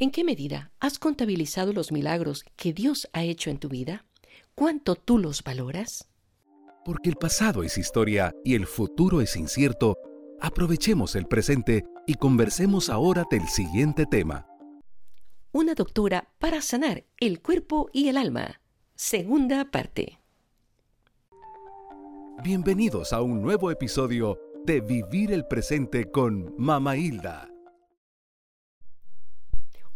¿En qué medida has contabilizado los milagros que Dios ha hecho en tu vida? ¿Cuánto tú los valoras? Porque el pasado es historia y el futuro es incierto, aprovechemos el presente y conversemos ahora del siguiente tema. Una doctora para sanar el cuerpo y el alma. Segunda parte. Bienvenidos a un nuevo episodio de Vivir el Presente con Mama Hilda.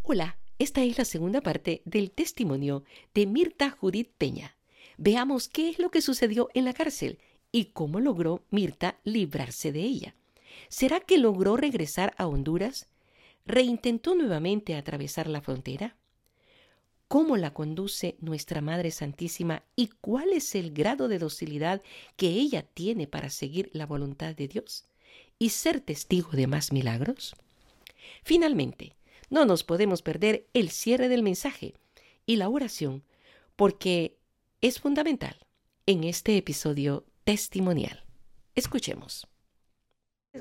Hola, esta es la segunda parte del testimonio de Mirta Judith Peña. Veamos qué es lo que sucedió en la cárcel y cómo logró Mirta librarse de ella. ¿Será que logró regresar a Honduras? ¿Reintentó nuevamente atravesar la frontera? ¿Cómo la conduce nuestra Madre Santísima y cuál es el grado de docilidad que ella tiene para seguir la voluntad de Dios y ser testigo de más milagros? Finalmente, no nos podemos perder el cierre del mensaje y la oración, porque es fundamental en este episodio testimonial. Escuchemos.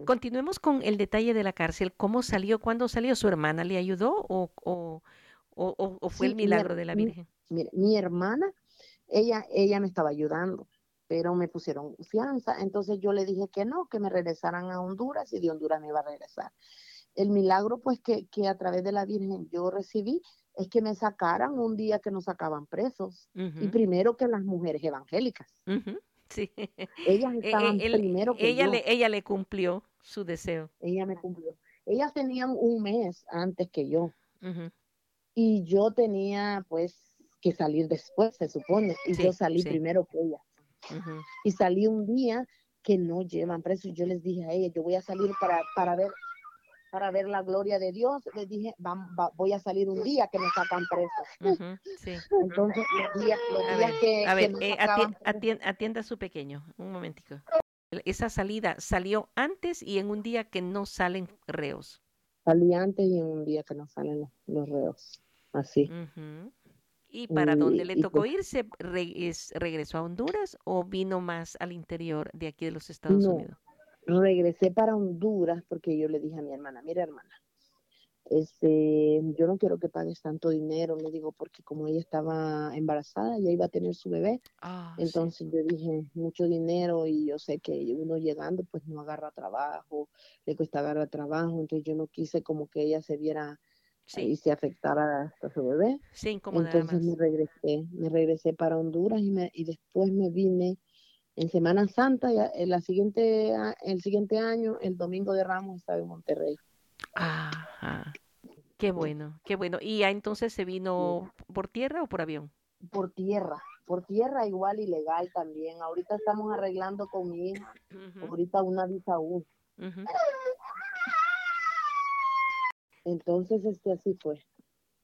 Continuemos con el detalle de la cárcel. ¿Cómo salió? ¿Cuándo salió? ¿Su hermana le ayudó o, o, o, fue el milagro de la Virgen? Mire, mi hermana, ella, ella me estaba ayudando, pero me pusieron fianza. Entonces yo le dije que no, que me regresaran a Honduras y de Honduras me iba a regresar el milagro pues que, que, a través de la Virgen yo recibí es que me sacaran un día que nos sacaban presos y primero que las mujeres evangélicas. Sí. Ellas e, estaban e, primero que ella yo. Le, ella le cumplió su deseo. Ella me cumplió. Ellas tenían un mes antes que yo. Y yo tenía pues que salir después, se supone. Y yo salí primero que ellas. Y salí un día que no llevan presos. Yo les dije a ella, yo voy a salir para, para ver para ver la gloria de Dios, les dije, voy a salir un día que me sacan presos. Entonces, los días, que... A ver, eh, atienda, a su pequeño, un momentico. Esa salida salió antes y en un día que no salen reos. Salí antes y en un día que no salen los, reos, así. ¿Y para dónde le tocó pues irse? ¿Regresó a Honduras o vino más al interior de aquí de los Estados Unidos? Regresé para Honduras porque yo le dije a mi hermana, mira hermana, este, yo no quiero que pagues tanto dinero, le digo, porque como ella estaba embarazada, ya iba a tener su bebé, ah, entonces yo dije, mucho dinero y yo sé que uno llegando pues no agarra trabajo, le cuesta agarrar trabajo, entonces yo no quise como que ella se viera y se afectara a su bebé. Sí, entonces me regresé, me regresé para Honduras y, me, y después me vine en Semana Santa, ya, el, la siguiente, el siguiente año, el domingo de Ramos, estaba en Monterrey. Ajá. Qué bueno, qué bueno. ¿Y ya entonces se vino por tierra o por avión? Por tierra, por tierra igual ilegal también. Ahorita estamos arreglando con mi hija, ahorita una visa U. Entonces, este así fue.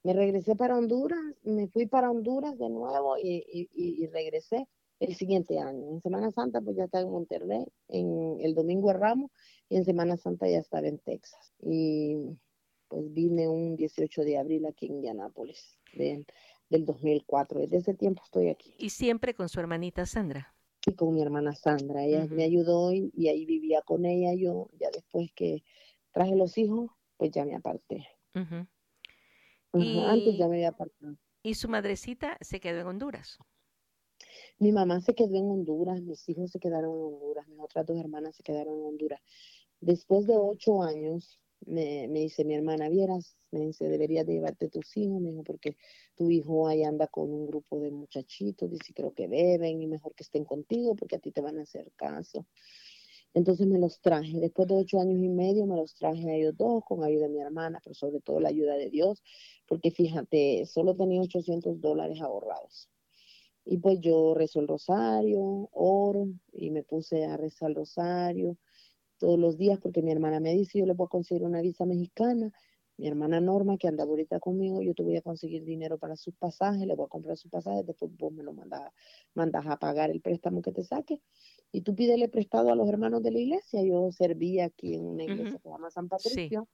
Me regresé para Honduras, me fui para Honduras de nuevo y, y, y regresé el siguiente año. En Semana Santa pues ya estaba en Monterrey, en el domingo de Ramos y en Semana Santa ya estaba en Texas. Y pues vine un 18 de abril aquí en Indianápolis del 2004. Desde ese tiempo estoy aquí. ¿Y siempre con su hermanita Sandra? Sí, con mi hermana Sandra. Ella me ayudó y, ahí vivía con ella yo. Ya después que traje los hijos, pues ya me aparté. Antes ya me había apartado. ¿Y su madrecita se quedó en Honduras? Mi mamá se quedó en Honduras, mis hijos se quedaron en Honduras, mis otras dos hermanas se quedaron en Honduras. Después de ocho años, me, dice mi hermana, vieras, me dice, deberías de llevarte tus hijos, me dijo, porque tu hijo ahí anda con un grupo de muchachitos, dice, creo que beben y mejor que estén contigo porque a ti te van a hacer caso. Entonces me los traje, después de ocho años y medio me los traje a ellos dos con ayuda de mi hermana, pero sobre todo la ayuda de Dios, porque fíjate, solo tenía 800 dólares ahorrados. Y pues yo rezo el rosario, oro y me puse a rezar el rosario todos los días porque mi hermana me dice, yo le voy a conseguir una visa mexicana. Mi hermana Norma, que anda ahorita conmigo, yo te voy a conseguir dinero para sus pasajes, le voy a comprar sus pasajes, después vos me lo mandas, mandas a pagar el préstamo que te saque. Y tú pídele prestado a los hermanos de la iglesia. Yo serví aquí en una iglesia que se llama San Patricio,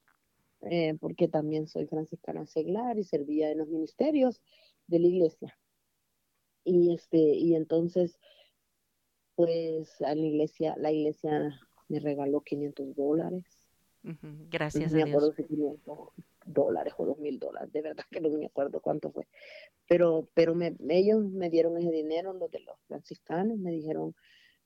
eh, porque también soy franciscana seglar y servía en los ministerios de la iglesia y este y entonces pues a la iglesia la iglesia me regaló 500 dólares gracias a Dios dólares o dos mil dólares, de verdad que no me acuerdo cuánto fue. Pero, pero me, ellos me dieron ese dinero, los de los franciscanos, me dijeron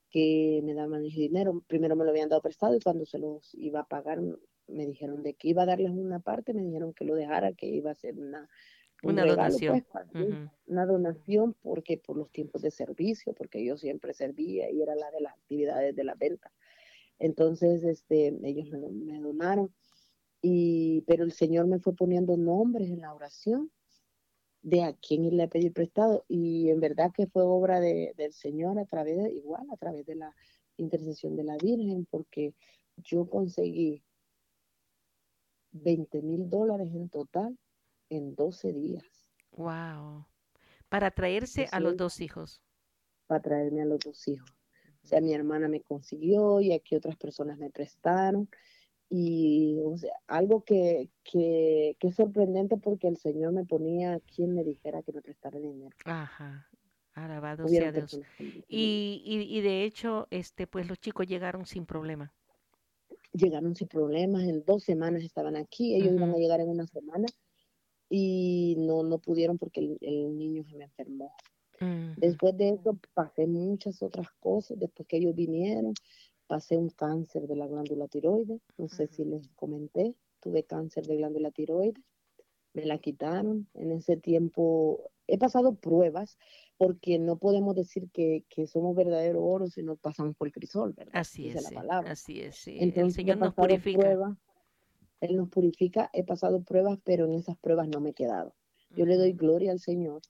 que me daban ese dinero. Primero me lo habían dado prestado y cuando se los iba a pagar, me dijeron de que iba a darles una parte, me dijeron que lo dejara, que iba a ser una, una donación. Pues, una donación porque por los tiempos de servicio, porque yo siempre servía y era la de las actividades de la venta. Entonces, este, ellos me, me donaron, y, pero el Señor me fue poniendo nombres en la oración de a quién irle a pedir prestado y en verdad que fue obra de, del Señor a través de, igual a través de la intercesión de la Virgen porque yo conseguí 20 mil dólares en total en 12 días. Wow. Para traerse a los dos hijos. Para traerme a los dos hijos. O sea, mi hermana me consiguió y aquí otras personas me prestaron. Y o sea, algo que, que, que es sorprendente porque el Señor me ponía quien me dijera que me prestara dinero. Ajá. Alabado sea Dios. Y, y, y, de hecho, este, pues los chicos llegaron sin problema. Llegaron sin problemas, en dos semanas estaban aquí, ellos iban a llegar en una semana y no, no pudieron porque el, el niño se me enfermó. Después de eso pasé muchas otras cosas, después que ellos vinieron, pasé un cáncer de la glándula tiroides, no sé si les comenté, tuve cáncer de glándula tiroides, me la quitaron, en ese tiempo he pasado pruebas porque no podemos decir que, que somos verdadero oro si no pasamos por el crisol, ¿verdad? Así es, la palabra. así es, Entonces, el Señor nos purifica. Él nos purifica, he pasado pruebas, pero en esas pruebas no me he quedado. Yo le doy gloria al Señor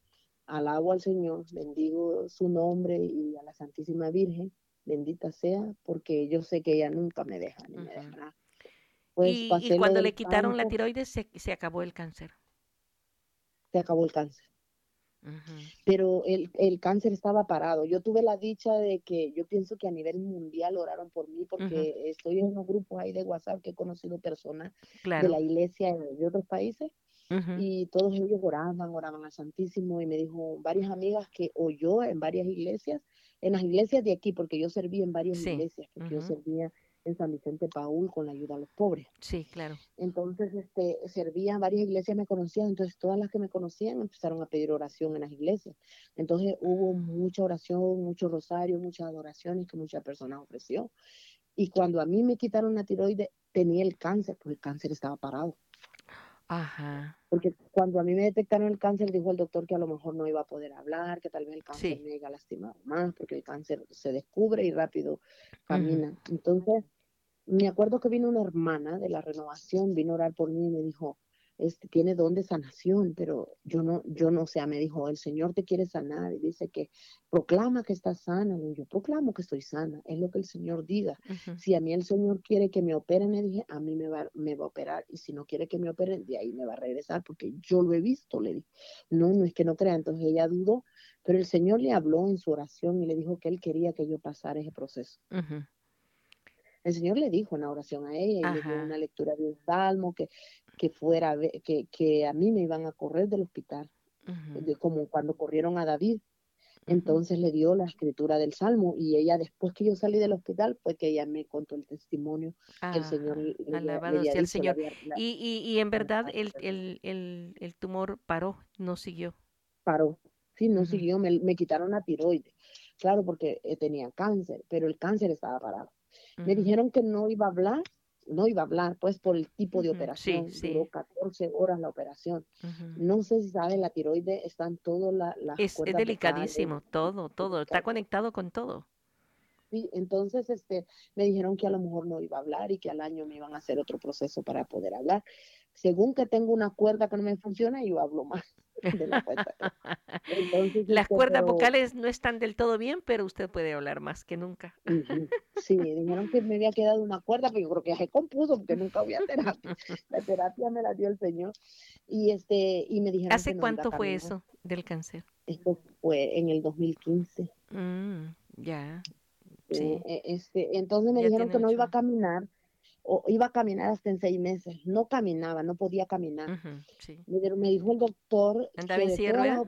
alabo al Señor, bendigo su nombre y a la Santísima Virgen, bendita sea, porque yo sé que ella nunca me deja ni me dejará. Pues y, cuando le quitaron la tiroides se, acabó el cáncer. Se acabó el cáncer. Pero el, el, cáncer estaba parado. Yo tuve la dicha de que yo pienso que a nivel mundial oraron por mí porque estoy en unos grupos ahí de WhatsApp que he conocido personas de la iglesia de otros países y todos ellos oraban, oraban al Santísimo y me dijo varias amigas que oyó en varias iglesias, en las iglesias de aquí, porque yo serví en varias iglesias, porque yo servía en San Vicente Paul con la ayuda a los pobres. Sí, claro. Entonces, este, servía varias iglesias, me conocían, entonces todas las que me conocían empezaron a pedir oración en las iglesias. Entonces hubo mucha oración, mucho rosario, muchas adoraciones que muchas personas ofreció. Y cuando a mí me quitaron la tiroides, tenía el cáncer, porque el cáncer estaba parado. Ajá. Porque cuando a mí me detectaron el cáncer, dijo el doctor que a lo mejor no iba a poder hablar, que tal vez el cáncer me iba a lastimar más, porque el cáncer se descubre y rápido camina. Entonces, me acuerdo que vino una hermana de la renovación, vino a orar por mí y me dijo, este, tiene don de sanación, pero yo no, yo no, sé, me dijo, el Señor te quiere sanar y dice que proclama que estás sana. Y yo proclamo que estoy sana, es lo que el Señor diga. Si a mí el Señor quiere que me operen, le dije, a mí me va, me va a operar. Y si no quiere que me operen, de ahí me va a regresar, porque yo lo he visto, le dije. No, no es que no crea. Entonces ella dudó, pero el Señor le habló en su oración y le dijo que él quería que yo pasara ese proceso. El Señor le dijo una oración a ella y le dio una lectura de un salmo que, que fuera, que, que a mí me iban a correr del hospital, como cuando corrieron a David. Entonces le dio la escritura del Salmo y ella después que yo salí del hospital fue que ella me contó el testimonio que el Señor le, alabado sea el Señor. y, y, y, en verdad el, el, el, el, tumor paró, no siguió. Paró, sí, no siguió, me, me, quitaron la tiroides, claro, porque eh, tenía cáncer, pero el cáncer estaba parado. Me dijeron que no iba a hablar no iba a hablar, pues por el tipo de operación. Duró 14 horas la operación. No sé si saben, la tiroides están todas las la Es, es delicadísimo, todo, todo, está conectado con todo. Sí, entonces este, me dijeron que a lo mejor no iba a hablar y que al año me iban a hacer otro proceso para poder hablar. Según que tengo una cuerda que no me funciona, yo hablo más. Las cuerdas vocales no están del todo bien, pero usted puede hablar más que nunca. Sí, dijeron que me había quedado una cuerda, pero yo creo que ya se compuso porque nunca había terapia. La terapia me la dio el Señor. Y este y me dijeron ¿Hace cuánto fue eso del cáncer? Esto fue en el 2015. Mm, ya. Sí. E, este, entonces me dijeron que no iba a caminar o iba a caminar hasta en seis meses. No caminaba, no podía caminar. me, dijo el doctor ¿Andaba silla de ruedas?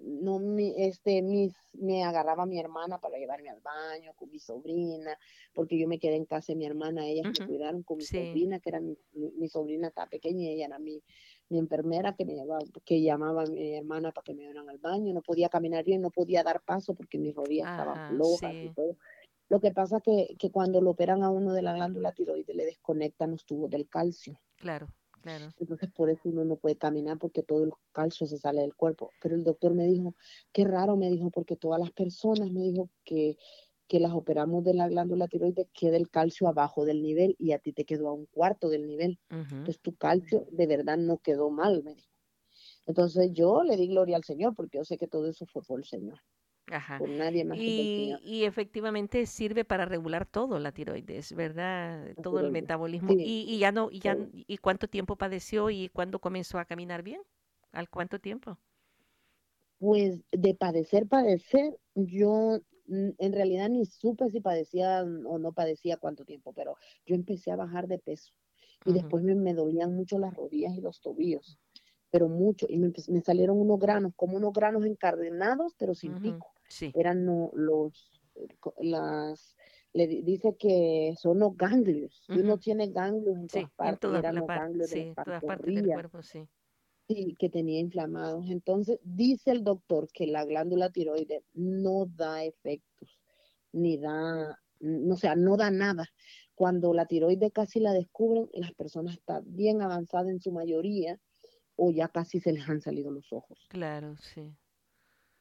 no mi, este mis me agarraba mi hermana para llevarme al baño con mi sobrina porque yo me quedé en casa de mi hermana ellas me cuidaron con mi sobrina que era mi, mi, sobrina estaba pequeña ella era mi, mi enfermera que me llevaba que llamaba a mi hermana para que me llevaran al baño no podía caminar bien no podía dar paso porque mis rodillas estaban flojas y todo lo que pasa que que cuando lo operan a uno de la glándula tiroides le desconectan los tubos del calcio claro Claro. Entonces por eso uno no puede caminar porque todo el calcio se sale del cuerpo. Pero el doctor me dijo, qué raro, me dijo, porque todas las personas me dijo que, que las operamos de la glándula tiroides queda el calcio abajo del nivel y a ti te quedó a un cuarto del nivel. Entonces tu calcio de verdad no quedó mal, me dijo. Entonces yo le di gloria al Señor porque yo sé que todo eso fue por el Señor. Ajá. y, efectivamente sirve para regular todo la tiroides, ¿verdad? todo el metabolismo. Y, ya no, y ya, ¿y cuánto tiempo padeció y cuándo comenzó a caminar bien? ¿Al cuánto tiempo? Pues de padecer, padecer, yo en realidad ni supe si padecía o no padecía cuánto tiempo, pero yo empecé a bajar de peso y después me, me dolían mucho las rodillas y los tobillos pero mucho, y me, me, salieron unos granos, como unos granos encadenados, pero sin pico. Eran no, los, las, le dice que son los ganglios. Si uno tiene ganglios en todas partes, eran los ganglios de todas partes del cuerpo, sí. Sí, que tenía inflamados. Entonces, dice el doctor que la glándula tiroides no da efectos, ni da, no, o sea, no da nada. Cuando la tiroides casi la descubren, las personas están bien avanzadas en su mayoría, o ya casi se les han salido los ojos. Claro, sí.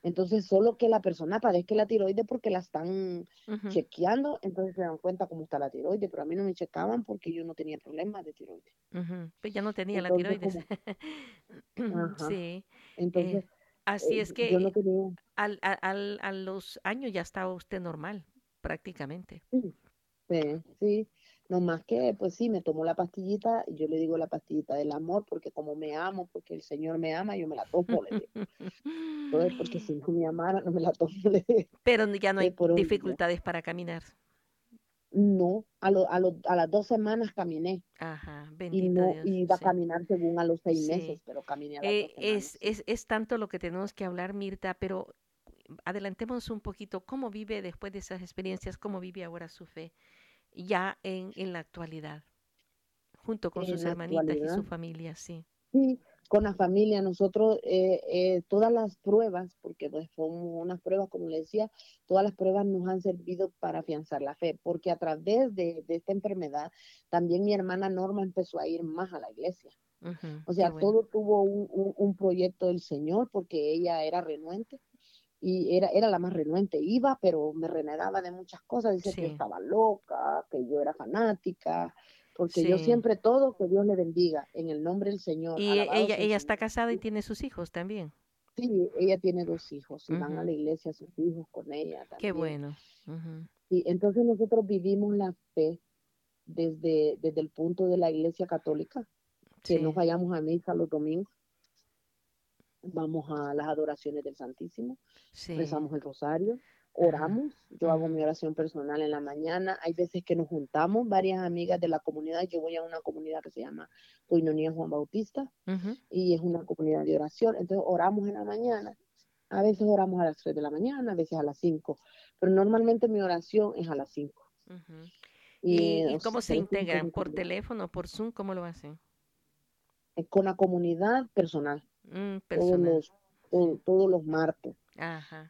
Entonces, solo que la persona padezca la tiroides porque la están chequeando, entonces se dan cuenta cómo está la tiroides, pero a mí no me checaban porque yo no tenía problemas de tiroides. Pues ya no tenía la tiroides. Sí. Entonces, eh, así es eh, que al, al, a los años ya estaba usted normal, prácticamente. sí, sí. No más que, pues sí, me tomo la pastillita y yo le digo la pastillita del amor porque como me amo, porque el Señor me ama, yo me la tomo. Le Entonces, porque si no me amara, no me la tomo. Pero ya no hay dificultades para caminar. No, a, lo, a, lo, a las dos semanas caminé. Ajá, bendito y no iba a caminar según a los seis meses, pero caminé a las eh, es, es, es tanto lo que tenemos que hablar, Mirta, pero adelantemos un poquito. ¿Cómo vive después de esas experiencias? ¿Cómo vive ahora su fe? Ya en, en la actualidad, junto con sus hermanitas y su familia, sí. Sí, con la familia, nosotros eh, eh, todas las pruebas, porque pues son unas pruebas, como le decía, todas las pruebas nos han servido para afianzar la fe, porque a través de, esta enfermedad, también mi hermana Norma empezó a ir más a la iglesia. o sea, todo tuvo un, un, proyecto del Señor, porque ella era renuente y era, era la más renuente, iba, pero me renegaba de muchas cosas, dice que estaba loca, que yo era fanática, porque yo siempre todo, que Dios le bendiga, en el nombre del Señor. Y ella, ella está casada y tiene sus hijos también. Sí, ella tiene dos hijos, y van a la iglesia sus hijos con ella. También. Qué bueno. Y entonces nosotros vivimos la fe desde, desde el punto de la iglesia católica, que nos vayamos a misa los domingos vamos a las adoraciones del Santísimo, rezamos el rosario, oramos, yo hago mi oración personal en la mañana, hay veces que nos juntamos, varias amigas de la comunidad, yo voy a una comunidad que se llama Coinonía Juan Bautista y es una comunidad de oración, entonces oramos en la mañana, a veces oramos a las 3 de la mañana, a veces a las 5, pero normalmente mi oración es a las 5. ¿Y, cómo se integran? ¿Por teléfono, por Zoom? ¿Cómo lo hacen? Con la comunidad personal. Mm, todos, los, todos los martes.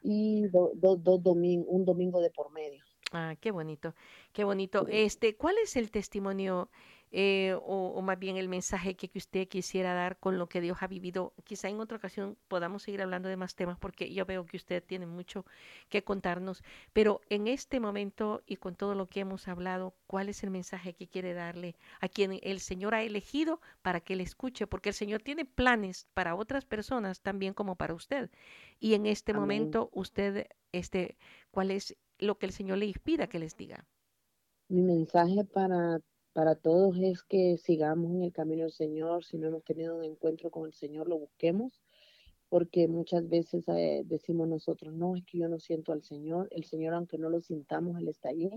Y do, domingo, un domingo de por medio. Ah, qué bonito, qué bonito. Este, ¿cuál es el testimonio eh, o, más bien el mensaje que, que, usted quisiera dar con lo que Dios ha vivido? Quizá en otra ocasión podamos seguir hablando de más temas porque yo veo que usted tiene mucho que contarnos, pero en este momento y con todo lo que hemos hablado, ¿cuál es el mensaje que quiere darle a quien el Señor ha elegido para que le escuche? Porque el Señor tiene planes para otras personas también como para usted. Y en este momento usted, este, ¿cuál es lo que el Señor le inspira que les diga. Mi mensaje para, para todos es que sigamos en el camino del Señor. Si no hemos tenido un encuentro con el Señor, lo busquemos, porque muchas veces eh, decimos nosotros, no, es que yo no siento al Señor. El Señor, aunque no lo sintamos, Él está allí.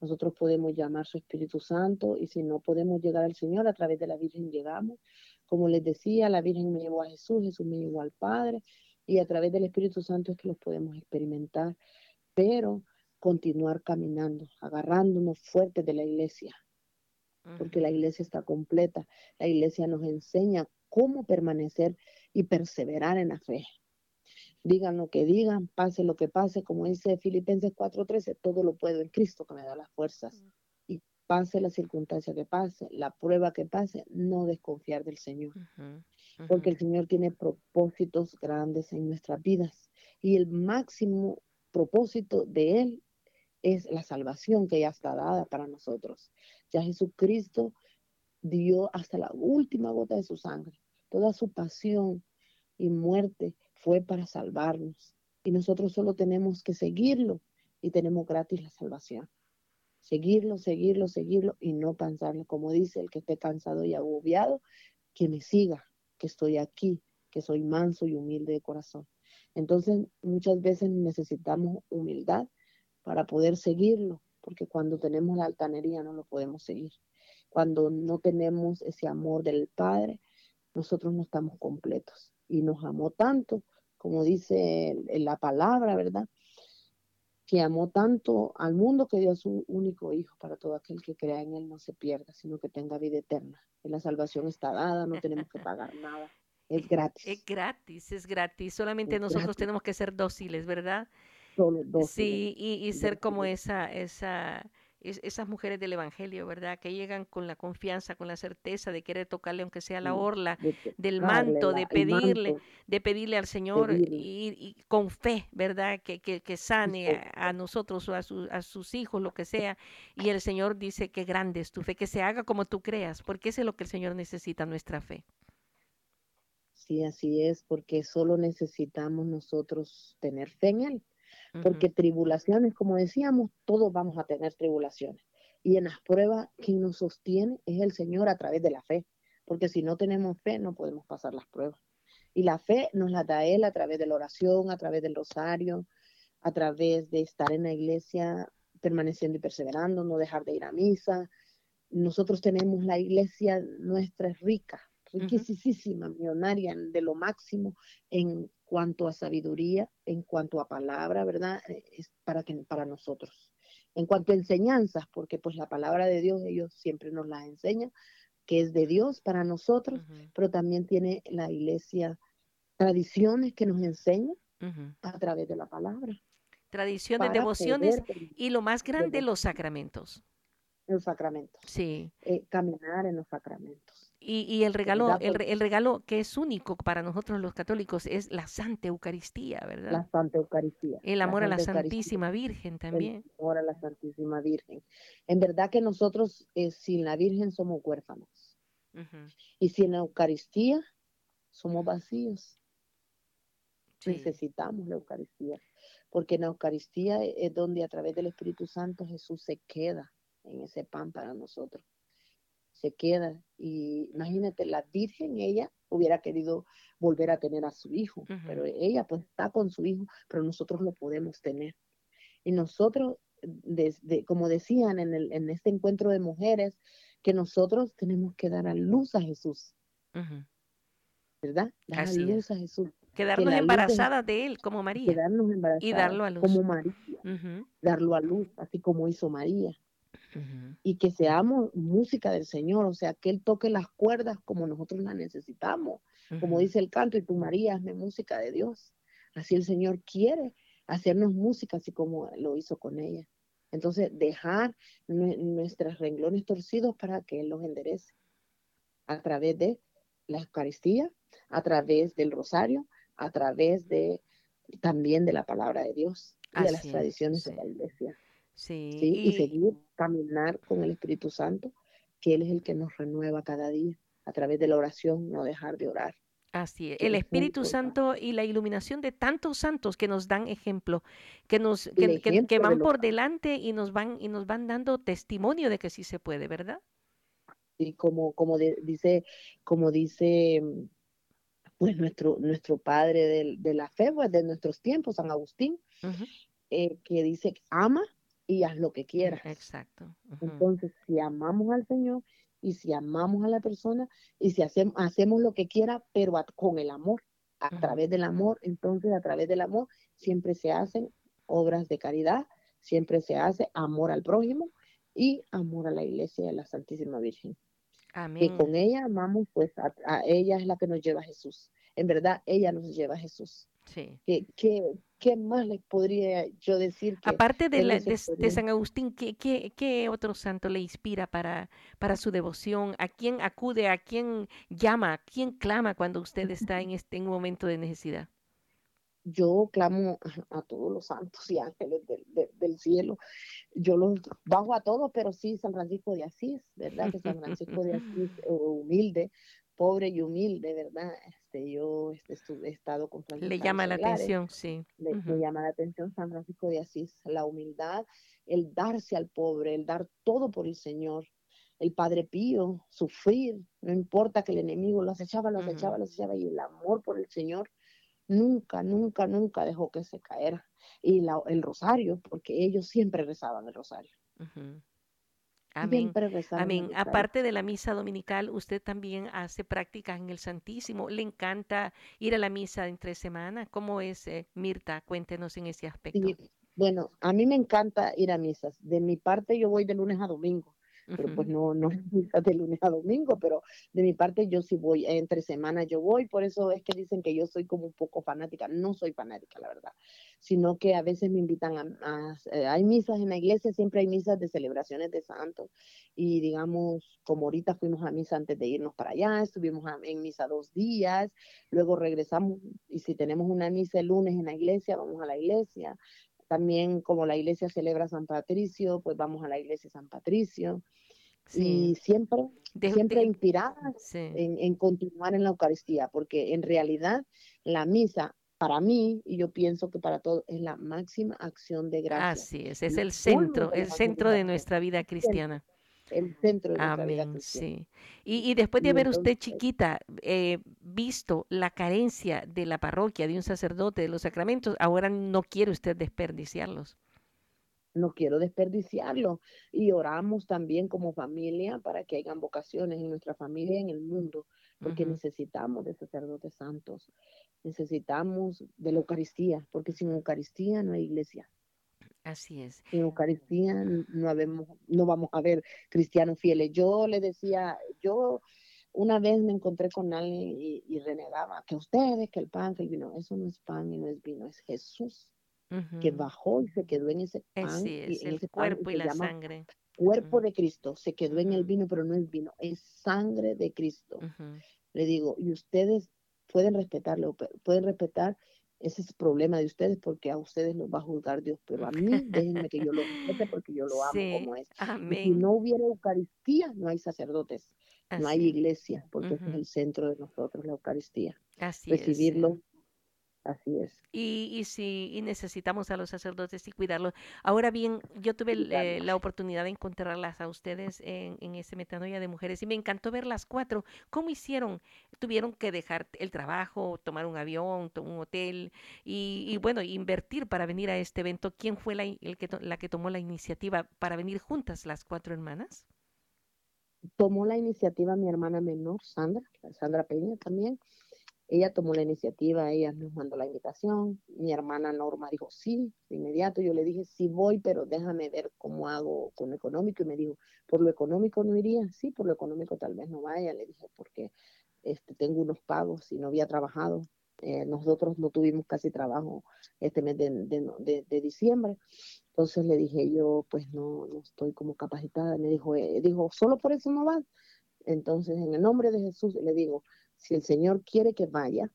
Nosotros podemos llamar su Espíritu Santo y si no podemos llegar al Señor, a través de la Virgen llegamos. Como les decía, la Virgen me llevó a Jesús, Jesús me llevó al Padre Y a través del Espíritu Santo es que los podemos experimentar, pero continuar caminando, agarrándonos fuertes de la iglesia, porque la iglesia está completa. La iglesia nos enseña cómo permanecer y perseverar en la fe. Digan lo que digan, pase lo que pase, como dice Filipenses 4:13, todo lo puedo en Cristo que me da las fuerzas. Y pase la circunstancia que pase, la prueba que pase, no desconfiar del Señor. Porque el Señor tiene propósitos grandes en nuestras vidas. Y el máximo propósito de Él es la salvación que ya está dada para nosotros. Ya Jesucristo dio hasta la última gota de su sangre. Toda su pasión y muerte fue para salvarnos. Y nosotros solo tenemos que seguirlo y tenemos gratis la salvación. Seguirlo, seguirlo, seguirlo y no cansarlo. Como dice el que esté cansado y agobiado, que me siga, que estoy aquí, que soy manso y humilde de corazón. Entonces, muchas veces necesitamos humildad para poder seguirlo, porque cuando tenemos la altanería no lo podemos seguir. Cuando no tenemos ese amor del Padre, nosotros no estamos completos. Y nos amó tanto, como dice la palabra, ¿verdad? Que amó tanto al mundo que dio a su único hijo para todo aquel que crea en él no se pierda, sino que tenga vida eterna. Y la salvación está dada, no tenemos que pagar nada. Es gratis. Es gratis, es gratis. Solamente nosotros tenemos que ser dóciles, ¿verdad? Sí, y, ser como esa, esa, esas mujeres del Evangelio, ¿verdad? Que llegan con la confianza, con la certeza de querer tocarle, aunque sea la orla del manto, de pedirle, de pedirle al Señor y, con fe, ¿verdad? Que, que, que sane a, nosotros o a, a sus hijos, lo que sea. Y el Señor dice que grande es tu fe, que se haga como tú creas, porque eso es lo que el Señor necesita, nuestra fe. Sí, así es, porque solo necesitamos nosotros tener fe en Él porque tribulaciones, como decíamos, todos vamos a tener tribulaciones. Y en las pruebas, quien nos sostiene es el Señor a través de la fe, porque si no tenemos fe, no podemos pasar las pruebas. Y la fe nos la da Él a través de la oración, a través del rosario, a través de estar en la iglesia permaneciendo y perseverando, no dejar de ir a misa. Nosotros tenemos la iglesia nuestra es rica, riquísima, millonaria, de lo máximo en cuanto a sabiduría, en cuanto a palabra, ¿verdad? Eh, es para, que, para nosotros. En cuanto a enseñanzas, porque pues la palabra de Dios ellos siempre nos la enseñan, que es de Dios para nosotros, pero también tiene la iglesia tradiciones que nos enseñan a través de la palabra. Tradiciones, devociones y lo más grande, los sacramentos. Los sacramentos. Sí. Eh, caminar en los sacramentos. Y, el regalo, el, el, regalo que es único para nosotros los católicos es la Santa Eucaristía, ¿verdad? La Santa Eucaristía. El amor a la Santísima Virgen también. El amor a la Santísima Virgen. En verdad que nosotros eh, sin la Virgen somos huérfanos. Y sin la Eucaristía somos vacíos. Necesitamos la Eucaristía. Porque en la Eucaristía es donde a través del Espíritu Santo Jesús se queda en ese pan para nosotros se queda. Y imagínate, la Virgen, ella hubiera querido volver a tener a su hijo, pero ella pues está con su hijo, pero nosotros lo podemos tener. Y nosotros, desde, como decían en, el, en este encuentro de mujeres, que nosotros tenemos que dar a luz a Jesús. ¿Verdad? Dar a luz a Jesús. Quedarnos embarazadas de, él, como María. Quedarnos embarazadas. Y darlo a luz. Como María. Darlo a luz, así como hizo María y que seamos música del Señor, o sea, que Él toque las cuerdas como nosotros las necesitamos, como dice el canto, y tú María, hazme música de Dios. Así el Señor quiere hacernos música, así como lo hizo con ella. Entonces, dejar nuestros renglones torcidos para que Él los enderece a través de la Eucaristía, a través del rosario, a través de también de la palabra de Dios y de las tradiciones de la iglesia. Sí, Y, seguir, caminar con el Espíritu Santo, que Él es el que nos renueva cada día a través de la oración, no dejar de orar. Así es. El Espíritu Santo y la iluminación de tantos santos que nos dan ejemplo, que nos que, van por delante y nos van y nos van dando testimonio de que sí se puede, ¿verdad? Y como como dice como dice pues nuestro nuestro padre de, la fe, pues de nuestros tiempos, San Agustín, eh, que dice ama y haz lo que quieras. Exacto. Entonces, si amamos al Señor y si amamos a la persona y si hacemos, hacemos lo que quiera, pero con el amor, a través del amor. Entonces, a través del amor siempre se hacen obras de caridad, siempre se hace amor al prójimo y amor a la iglesia a la Santísima Virgen. Amén. Y con ella amamos, pues a, ella es la que nos lleva a Jesús. En verdad, ella nos lleva a Jesús. Sí. ¿Qué, qué, más les podría yo decir? Aparte de, de, San Agustín, ¿qué, ¿qué, qué, otro santo le inspira para, para su devoción? ¿A quién acude? ¿A quién llama? ¿A quién clama cuando usted está en, este, en un momento de necesidad? yo clamo a, todos los santos y ángeles del, cielo. Yo los bajo a todos, pero sí San Francisco de Asís, ¿verdad? Que San Francisco de Asís, eh, humilde, pobre y humilde, ¿verdad? Este, yo este, he estado con Francisco. Le llama la atención, sí. Le, llama la atención San Francisco de Asís, la humildad, el darse al pobre, el dar todo por el Señor. El Padre Pío, sufrir, no importa que el enemigo lo acechaba, lo acechaba, lo acechaba, y el amor por el Señor nunca, nunca, nunca dejó que se caera. Y la, el rosario, porque ellos siempre rezaban el rosario. Amén. Amén. Aparte de la misa dominical, usted también hace prácticas en el Santísimo. ¿Le encanta ir a la misa entre semana? ¿Cómo es, eh, Mirta? Cuéntenos en ese aspecto. bueno, a mí me encanta ir a misas. De mi parte, yo voy de lunes a domingo pero pues no, no es de lunes a domingo, pero de mi parte yo sí voy, entre semanas yo voy, por eso es que dicen que yo soy como un poco fanática, no soy fanática, la verdad, sino que a veces me invitan a, eh, hay misas en la iglesia, siempre hay misas de celebraciones de santos, y digamos, como ahorita fuimos a misa antes de irnos para allá, estuvimos en misa dos días, luego regresamos, y si tenemos una misa el lunes en la iglesia, vamos a la iglesia, también como la iglesia celebra San Patricio, pues vamos a la iglesia San Patricio. Y siempre, siempre inspiradas en, en, continuar en la Eucaristía, porque en realidad la misa, para mí, y yo pienso que para todos, es la máxima acción de gracia. Así es, es el centro, el centro de nuestra vida cristiana el centro de Amén, sí. Y, y, después de haber usted chiquita eh, visto la carencia de la parroquia, de un sacerdote, de los sacramentos, ahora no quiere usted desperdiciarlos. No quiero desperdiciarlos. Y oramos también como familia para que hayan vocaciones en nuestra familia y en el mundo, porque necesitamos de sacerdotes santos, necesitamos de la Eucaristía, porque sin Eucaristía no hay iglesia. Así es. En Eucaristía no, no vamos a ver cristianos fieles. Yo le decía, yo una vez me encontré con alguien y, renegaba que ustedes, que el pan, que el vino, eso no es pan y no es vino, es Jesús que bajó y se quedó en ese pan. Así es, el cuerpo y la sangre. Cuerpo de Cristo, se quedó en el vino, pero no es vino, es sangre de Cristo. Le digo, y ustedes pueden respetarlo, pueden respetar ese es el problema de ustedes porque a ustedes los va a juzgar Dios, pero a mí déjenme que yo lo respete porque yo lo amo como es. Si no hubiera Eucaristía, no hay sacerdotes, no hay iglesia, porque es el centro de nosotros, la Eucaristía. Así Recibirlo Así es. Y, y sí, y necesitamos a los sacerdotes y cuidarlos. Ahora bien, yo tuve eh, la oportunidad de encontrarlas a ustedes en, en ese metanoia de mujeres y me encantó ver las cuatro. ¿Cómo hicieron? Tuvieron que dejar el trabajo, tomar un avión, un hotel y, y bueno, invertir para venir a este evento. ¿Quién fue la, el que, la que tomó la iniciativa para venir juntas las cuatro hermanas? Tomó la iniciativa mi hermana menor, Sandra, Sandra Peña también ella tomó la iniciativa, ella nos mandó la invitación, mi hermana Norma dijo sí, de inmediato yo le dije sí voy, pero déjame ver cómo hago con lo económico y me dijo, por lo económico no iría, sí, por lo económico tal vez no vaya, le dije porque este, tengo unos pagos y no había trabajado, eh, nosotros no tuvimos casi trabajo este mes de, de, de, diciembre, entonces le dije yo pues no, no estoy como capacitada, me dijo, eh, dijo, solo por eso no vas, entonces en el nombre de Jesús le digo, si el Señor quiere que vaya,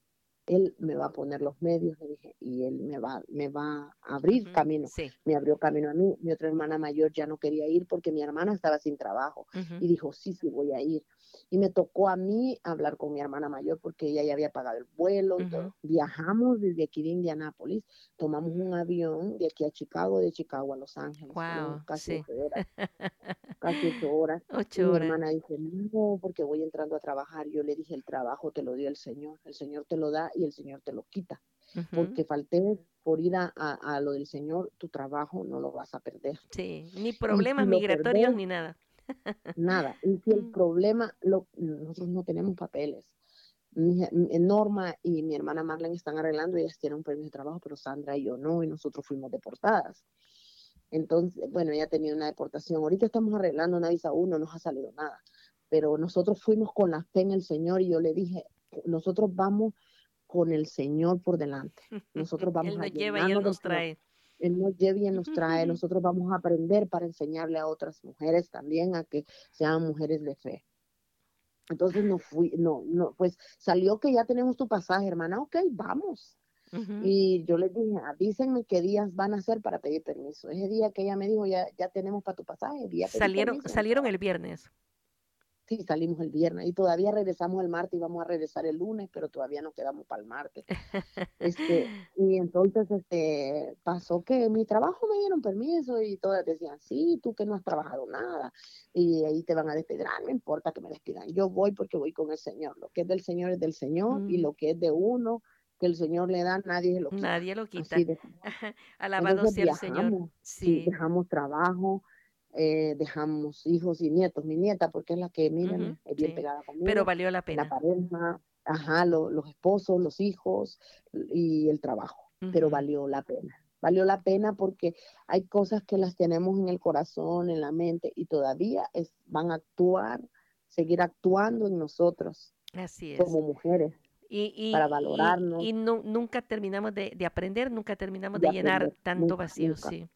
Él me va a poner los medios, le dije, y Él me va, me va a abrir camino. Me abrió camino a mí. Mi otra hermana mayor ya no quería ir porque mi hermana estaba sin trabajo y dijo, sí, sí, voy a ir. Y me tocó a mí hablar con mi hermana mayor porque ella ya había pagado el vuelo. Viajamos desde aquí de Indianápolis, tomamos un avión de aquí a Chicago, de Chicago a Los Ángeles. casi ocho horas. casi ocho horas. Ocho mi hermana dice, no, porque voy entrando a trabajar. Yo le dije, el trabajo te lo dio el Señor. El Señor te lo da y el Señor te lo quita. Porque falté por ir a, a, lo del Señor, tu trabajo no lo vas a perder. Sí, ni problemas migratorios ni nada. Nada. Y si el problema, lo, nosotros no tenemos papeles. Norma y mi hermana Marlene están arreglando, ellas tienen un permiso de trabajo, pero Sandra y yo no, y nosotros fuimos deportadas. Entonces, bueno, ella tenía una deportación. Ahorita estamos arreglando una visa uno, no nos ha salido nada. Pero nosotros fuimos con la fe en el Señor y yo le dije, nosotros vamos con el Señor por delante. Nosotros vamos él nos lleva y Él nos trae. Él nos lleva y nos trae. Nosotros vamos a aprender para enseñarle a otras mujeres también a que sean mujeres de fe. Entonces no fui, no, no, pues salió que ya tenemos tu pasaje, hermana, ok, vamos. Y yo les dije, avísenme qué días van a ser para pedir permiso. Ese día que ella me dijo, ya, ya tenemos para tu pasaje. Día salieron, salieron el viernes. Sí, salimos el viernes y todavía regresamos el martes y vamos a regresar el lunes, pero todavía no quedamos para el martes. este, y entonces este, pasó que mi trabajo me dieron permiso y todas decían, sí, tú que no has trabajado nada y ahí te van a despedir, ah, no importa que me despidan, yo voy porque voy con el Señor, lo que es del Señor es del Señor y mm. lo que es de uno que el Señor le da, nadie lo quita. Nadie lo quita. Alabado sea el Señor. Sí. Dejamos trabajo, eh, dejamos hijos y nietos, mi nieta, porque es la que, miren, es bien pegada conmigo. Pero valió la pena. La pareja, ajá, los esposos, los hijos y el trabajo, pero valió la pena. Valió la pena porque hay cosas que las tenemos en el corazón, en la mente y todavía es, van a actuar, seguir actuando en nosotros. Así es. Como mujeres. Y, para valorarnos. Y, nunca terminamos de, aprender, nunca terminamos de, llenar tanto vacío, sí.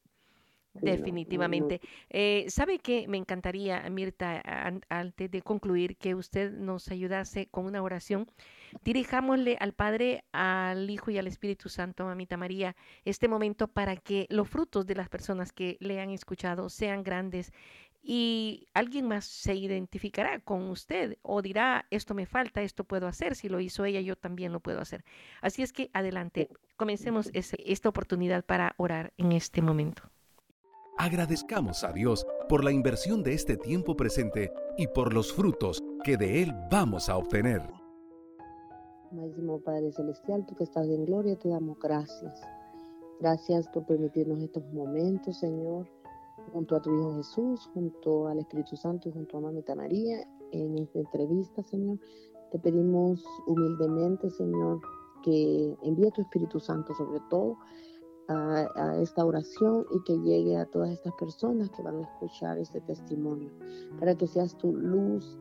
Definitivamente. Eh, ¿Sabe qué? Me encantaría, Mirta, antes de concluir, que usted nos ayudase con una oración. Dirijámosle al Padre, al Hijo y al Espíritu Santo, Mamita María, este momento para que los frutos de las personas que le han escuchado sean grandes y alguien más se identificará con usted o dirá, esto me falta, esto puedo hacer, si lo hizo ella, yo también lo puedo hacer. Así es que adelante, comencemos esta oportunidad para orar en este momento. Agradezcamos a Dios por la inversión de este tiempo presente y por los frutos que de Él vamos a obtener. Máximo Padre Celestial, tú que estás en gloria, te damos gracias. Gracias por permitirnos estos momentos, Señor, junto a tu Hijo Jesús, junto al Espíritu Santo y junto a Mamita María, en esta entrevista, Señor. Te pedimos humildemente, Señor, que envíe tu Espíritu Santo sobre todo a, esta oración y que llegue a todas estas personas que van a escuchar este testimonio, para que seas tu luz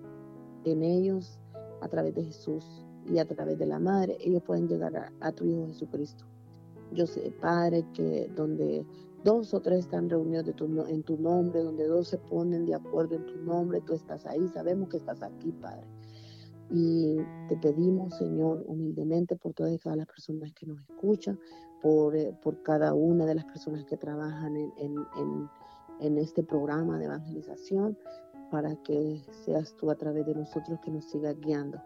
en ellos a través de Jesús y a través de la Madre, ellos pueden llegar a, tu Hijo Jesucristo. Yo sé, Padre, que donde dos o tres están reunidos en tu nombre, donde dos se ponen de acuerdo en tu nombre, tú estás ahí, sabemos que estás aquí, Padre. Y te pedimos, Señor, humildemente por todas cada las personas que nos escuchan, por, eh, por cada una de las personas que trabajan en, en, en, este programa de evangelización, para que seas tú a través de nosotros que nos sigas guiando.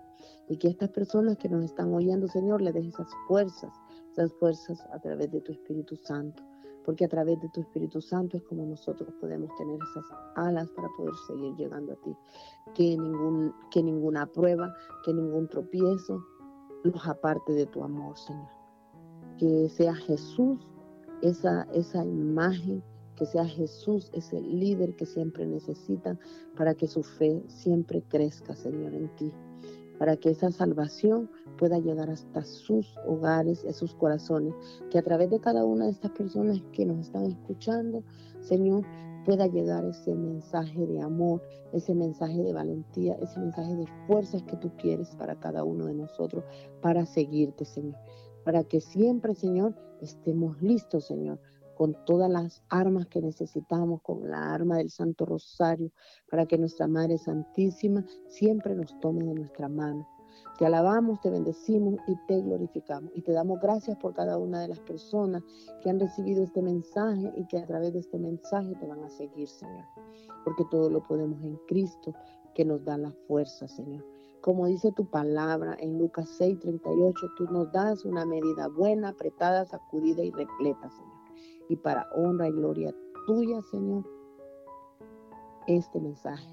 Y que estas personas que nos están oyendo, Señor, le des esas fuerzas, esas fuerzas a través de tu Espíritu Santo porque a través de tu Espíritu Santo es como nosotros podemos tener esas alas para poder seguir llegando a ti. Que, ningún, que ninguna prueba, que ningún tropiezo los aparte de tu amor, Señor. Que sea Jesús esa, esa imagen, que sea Jesús ese líder que siempre necesitan para que su fe siempre crezca, Señor, en ti para que esa salvación pueda llegar hasta sus hogares, a sus corazones, que a través de cada una de estas personas que nos están escuchando, Señor, pueda llegar ese mensaje de amor, ese mensaje de valentía, ese mensaje de fuerzas que tú quieres para cada uno de nosotros, para seguirte, Señor. Para que siempre, Señor, estemos listos, Señor, con todas las armas que necesitamos, con la arma del Santo Rosario, para que nuestra Madre Santísima siempre nos tome de nuestra mano. Te alabamos, te bendecimos y te glorificamos. Y te damos gracias por cada una de las personas que han recibido este mensaje y que a través de este mensaje te van a seguir, Señor. Porque todo lo podemos en Cristo, que nos da la fuerza, Señor. Como dice tu palabra en Lucas 6, 38, tú nos das una medida buena, apretada, sacudida y repleta, Señor. Y para honra y gloria tuya, Señor, este mensaje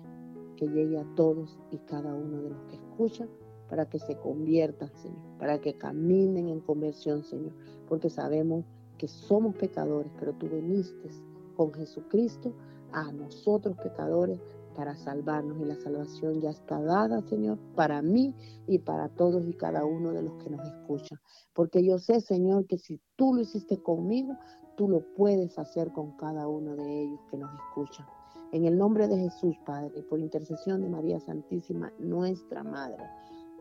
que llegue a todos y cada uno de los que escuchan para que se conviertan, Señor, para que caminen en conversión, Señor, porque sabemos que somos pecadores, pero tú viniste con Jesucristo a nosotros pecadores para salvarnos y la salvación ya está dada, Señor, para mí y para todos y cada uno de los que nos escuchan. Porque yo sé, Señor, que si tú lo hiciste conmigo, tú lo puedes hacer con cada uno de ellos que nos escuchan. En el nombre de Jesús, Padre, y por intercesión de María Santísima, nuestra Madre,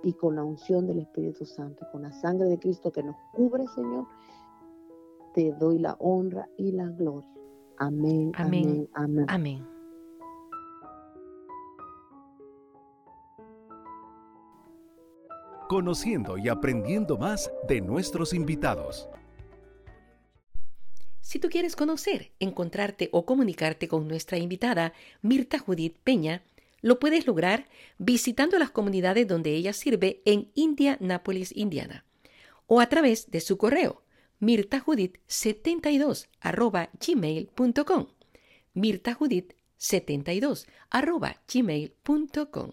y con la unción del Espíritu Santo, con la sangre de Cristo que nos cubre, Señor, te doy la honra y la gloria. Amén, amén, amén. amén. Conociendo y aprendiendo más de nuestros invitados. Si tú quieres conocer, encontrarte o comunicarte con nuestra invitada, Mirta Judith Peña, lo puedes lograr visitando las comunidades donde ella sirve en Indianapolis, Indiana, o a través de su correo mirtajudith72 gmail.com mirtajudith72 gmail.com